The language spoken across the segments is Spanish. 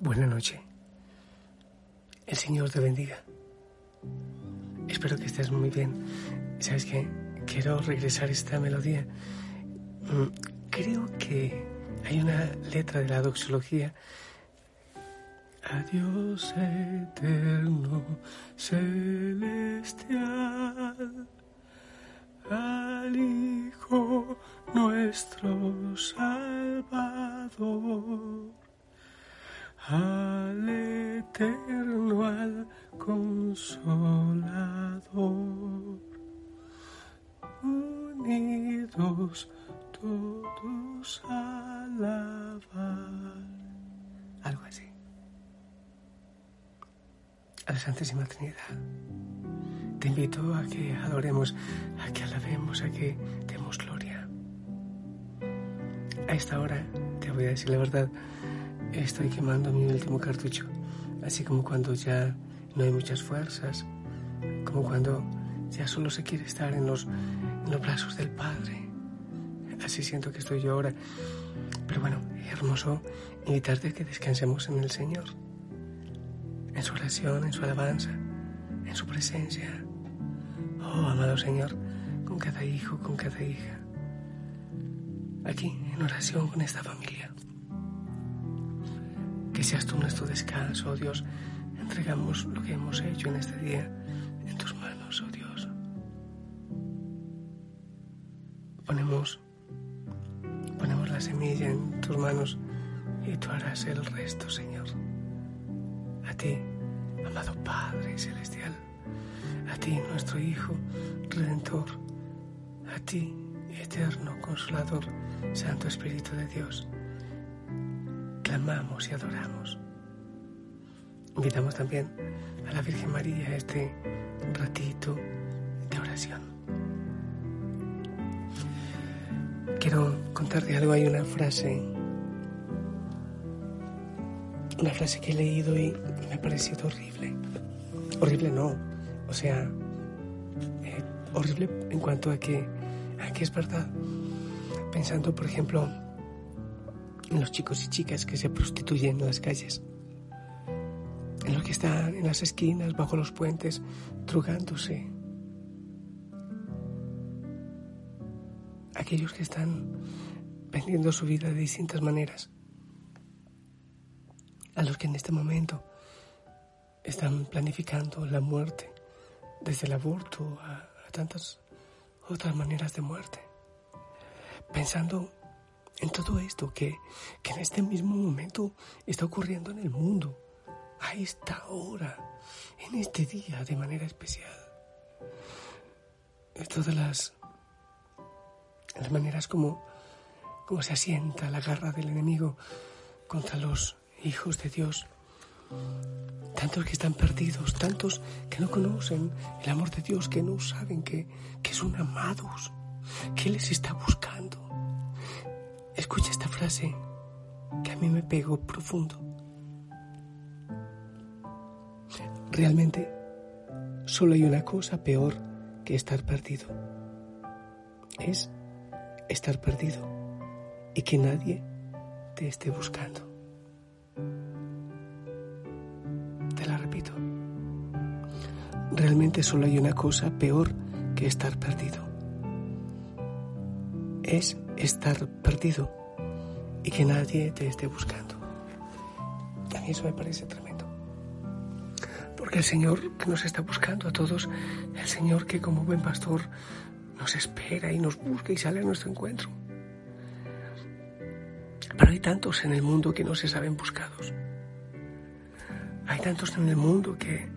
Buena noche. El Señor te bendiga. Espero que estés muy bien. ¿Sabes qué? Quiero regresar esta melodía. Mm, creo que hay una letra de la doxología. Adiós eterno, celestial, al Hijo nuestro Salvador al eterno, al consolador, unidos todos alabar. Algo así. A la Santísima Trinidad. Te invito a que adoremos, a que alabemos, a que demos gloria. A esta hora, te voy a decir la verdad, estoy quemando mi último cartucho, así como cuando ya no hay muchas fuerzas, como cuando ya solo se quiere estar en los, los brazos del Padre. Así siento que estoy yo ahora. Pero bueno, hermoso invitarte a que descansemos en el Señor, en su oración, en su alabanza, en su presencia. Oh, amado Señor, con cada hijo, con cada hija, aquí en oración con esta familia. Que seas tú nuestro descanso, oh Dios. Entregamos lo que hemos hecho en este día en tus manos, oh Dios. Ponemos, ponemos la semilla en tus manos y tú harás el resto, Señor. A ti, amado Padre Celestial, a ti, nuestro Hijo Redentor, a ti, eterno Consolador, Santo Espíritu de Dios clamamos y adoramos. Invitamos también a la Virgen María a este ratito de oración. Quiero contarte algo, hay una frase, una frase que he leído y me ha parecido horrible. Horrible no, o sea, eh, horrible en cuanto a que, a que es verdad. Pensando, por ejemplo, los chicos y chicas que se prostituyen en las calles, en los que están en las esquinas, bajo los puentes, drugándose, aquellos que están vendiendo su vida de distintas maneras, a los que en este momento están planificando la muerte, desde el aborto a, a tantas otras maneras de muerte, pensando en todo esto que, que en este mismo momento está ocurriendo en el mundo, a esta hora, en este día de manera especial. Todas las, las maneras como, como se asienta la garra del enemigo contra los hijos de Dios. Tantos que están perdidos, tantos que no conocen el amor de Dios, que no saben que, que son amados, que les está buscando. Escucha esta frase que a mí me pegó profundo. Realmente, solo hay una cosa peor que estar perdido. Es estar perdido y que nadie te esté buscando. Te la repito. Realmente solo hay una cosa peor que estar perdido. Es estar perdido y que nadie te esté buscando. A mí eso me parece tremendo. Porque el Señor que nos está buscando a todos, el Señor que como buen pastor nos espera y nos busca y sale a nuestro encuentro. Pero hay tantos en el mundo que no se saben buscados. Hay tantos en el mundo que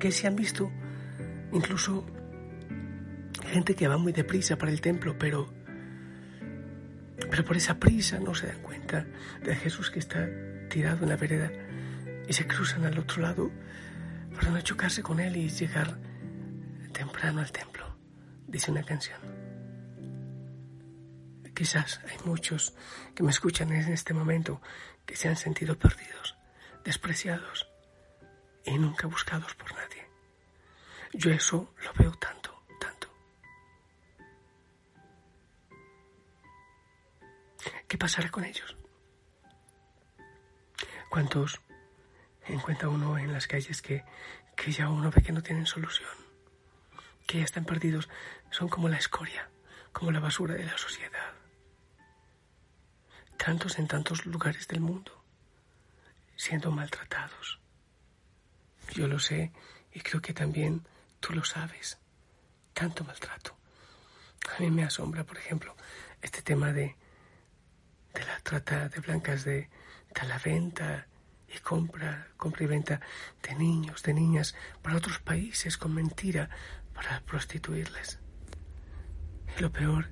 que se han visto incluso gente que va muy deprisa para el templo, pero, pero por esa prisa no se dan cuenta de Jesús que está tirado en la vereda y se cruzan al otro lado para no chocarse con él y llegar temprano al templo, dice una canción. Quizás hay muchos que me escuchan en este momento que se han sentido perdidos, despreciados y nunca buscados por nadie. Yo eso lo veo tanto. ¿Qué pasará con ellos? ¿Cuántos encuentra uno en las calles que, que ya uno ve que no tienen solución? Que ya están perdidos, son como la escoria, como la basura de la sociedad. Tantos en tantos lugares del mundo, siendo maltratados. Yo lo sé y creo que también tú lo sabes. Tanto maltrato. A mí me asombra, por ejemplo, este tema de, de la trata de blancas, de, de la venta y compra, compra y venta de niños, de niñas para otros países con mentira para prostituirles. Y lo peor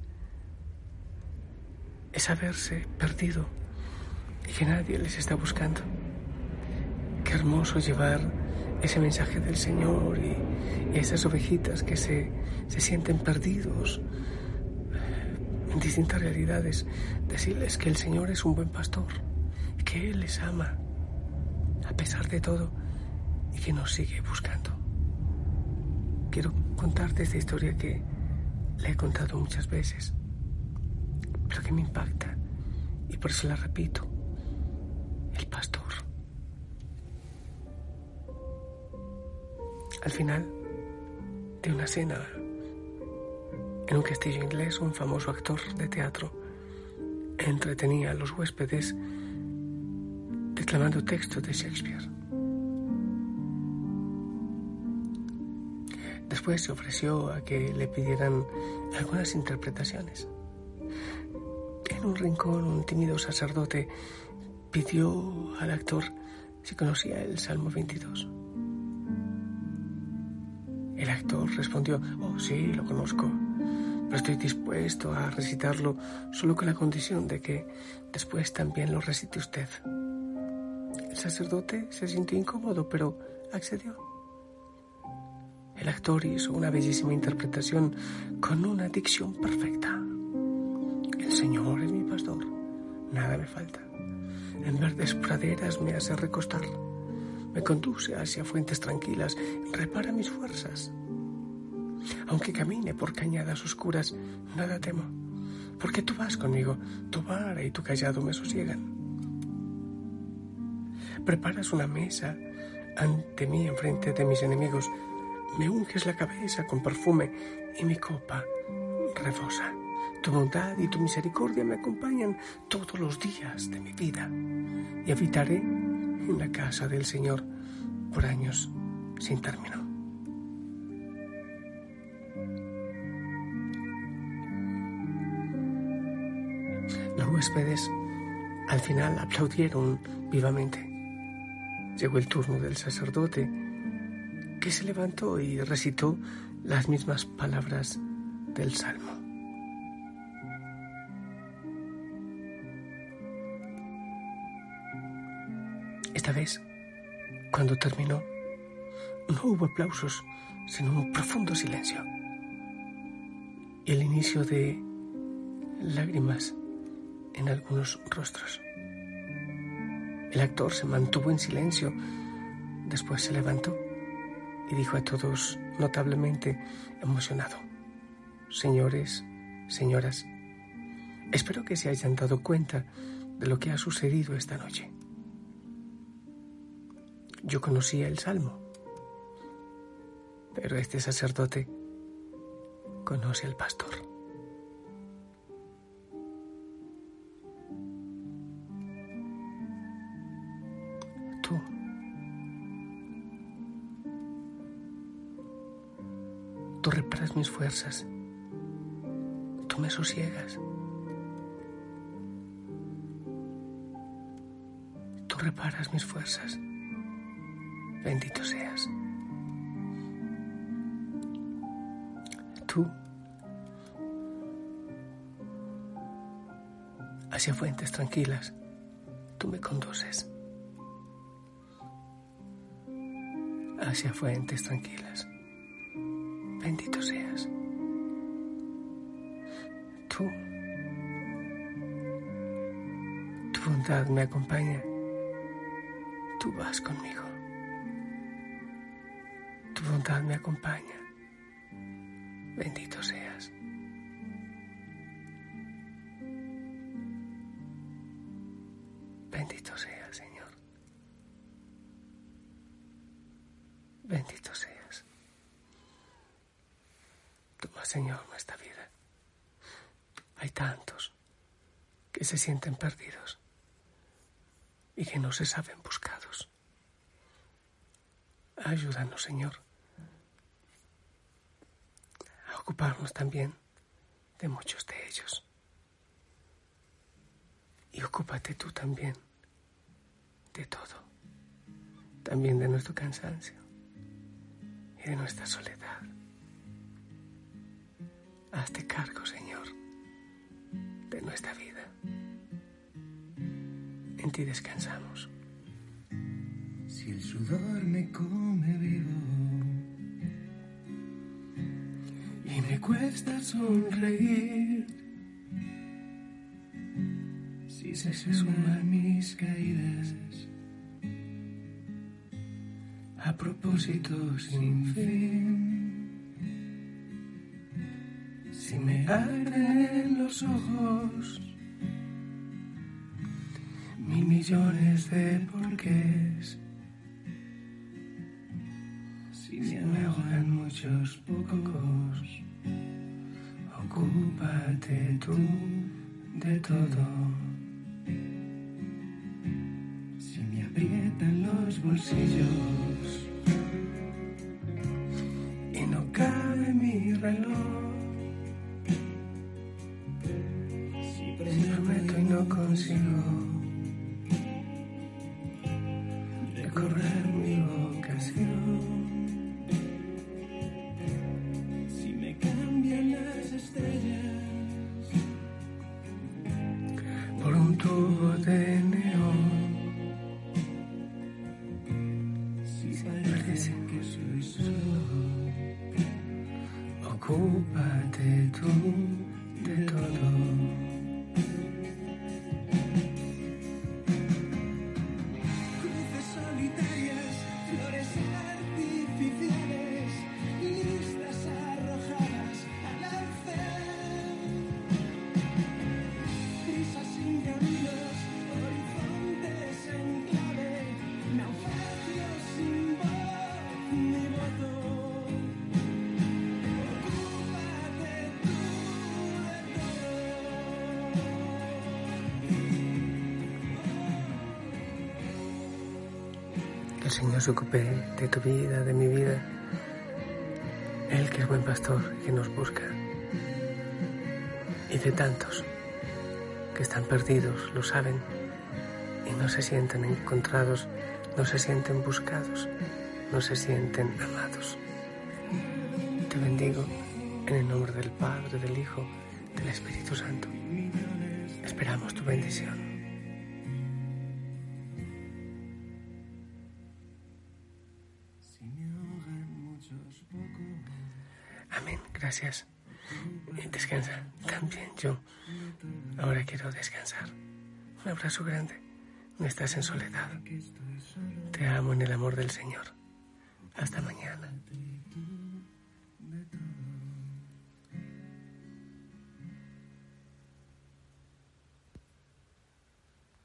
es haberse perdido y que nadie les está buscando. Qué hermoso llevar ese mensaje del Señor y, esas ovejitas que se, se sienten perdidos en distintas realidades, decirles que el Señor es un buen pastor, que Él les ama a pesar de todo y que nos sigue buscando. Quiero contarte esta historia que le he contado muchas veces, pero que me impacta y por eso la repito. El pastor. Al final de una cena en un castillo inglés, un famoso actor de teatro entretenía a los huéspedes declamando textos de Shakespeare. Después se ofreció a que le pidieran algunas interpretaciones. En un rincón, un tímido sacerdote pidió al actor si conocía el Salmo 22. El actor respondió, oh sí, lo conozco, estoy dispuesto a recitarlo solo con la condición de que después también lo recite usted. El sacerdote se sintió incómodo, pero accedió. El actor hizo una bellísima interpretación con una dicción perfecta. El Señor es mi pastor, nada me falta. En verdes praderas me hace recostar, me conduce hacia fuentes tranquilas, repara mis fuerzas. Aunque camine por cañadas oscuras, nada temo, porque tú vas conmigo, tu vara y tu callado me sosiegan. Preparas una mesa ante mí enfrente de mis enemigos. Me unges la cabeza con perfume y mi copa rebosa. Tu bondad y tu misericordia me acompañan todos los días de mi vida y habitaré en la casa del Señor por años sin término. Los huéspedes al final aplaudieron vivamente. Llegó el turno del sacerdote, que se levantó y recitó las mismas palabras del Salmo. Esta vez, cuando terminó, no hubo aplausos, sino un profundo silencio y el inicio de lágrimas en algunos rostros. El actor se mantuvo en silencio, después se levantó y dijo a todos notablemente emocionado, Señores, señoras, espero que se hayan dado cuenta de lo que ha sucedido esta noche. Yo conocía el Salmo, pero este sacerdote conoce al pastor. Mis fuerzas. Tú me sosiegas. Tú reparas mis fuerzas. Bendito seas. Tú hacia fuentes tranquilas, tú me conduces. Hacia fuentes tranquilas bendito seas. Tú, tu bondad me acompaña, tú vas conmigo. Tu bondad me acompaña, bendito seas. Tantos que se sienten perdidos y que no se saben buscados. Ayúdanos, Señor, a ocuparnos también de muchos de ellos. Y ocúpate tú también de todo, también de nuestro cansancio y de nuestra soledad. Hazte cargo, Señor, nuestra vida en ti descansamos. Si el sudor me come vivo y me cuesta sonreír, si se suman mis caídas a propósito sin fin, si me arden los ojos millones de porqués. Si me ahogan muchos pocos, ocúpate tú de todo. Si me aprietan los bolsillos y no cabe mi reloj. Consigo correr mi vocación. Si me cambian las estrellas por un tubo de Señor se ocupe de tu vida, de mi vida. Él que es buen pastor y que nos busca. Y de tantos que están perdidos, lo saben, y no se sienten encontrados, no se sienten buscados, no se sienten amados. Te bendigo en el nombre del Padre, del Hijo, del Espíritu Santo. Esperamos tu bendición. Amén, gracias. Descansa también yo. Ahora quiero descansar. Un abrazo grande. No estás en soledad. Te amo en el amor del Señor. Hasta mañana.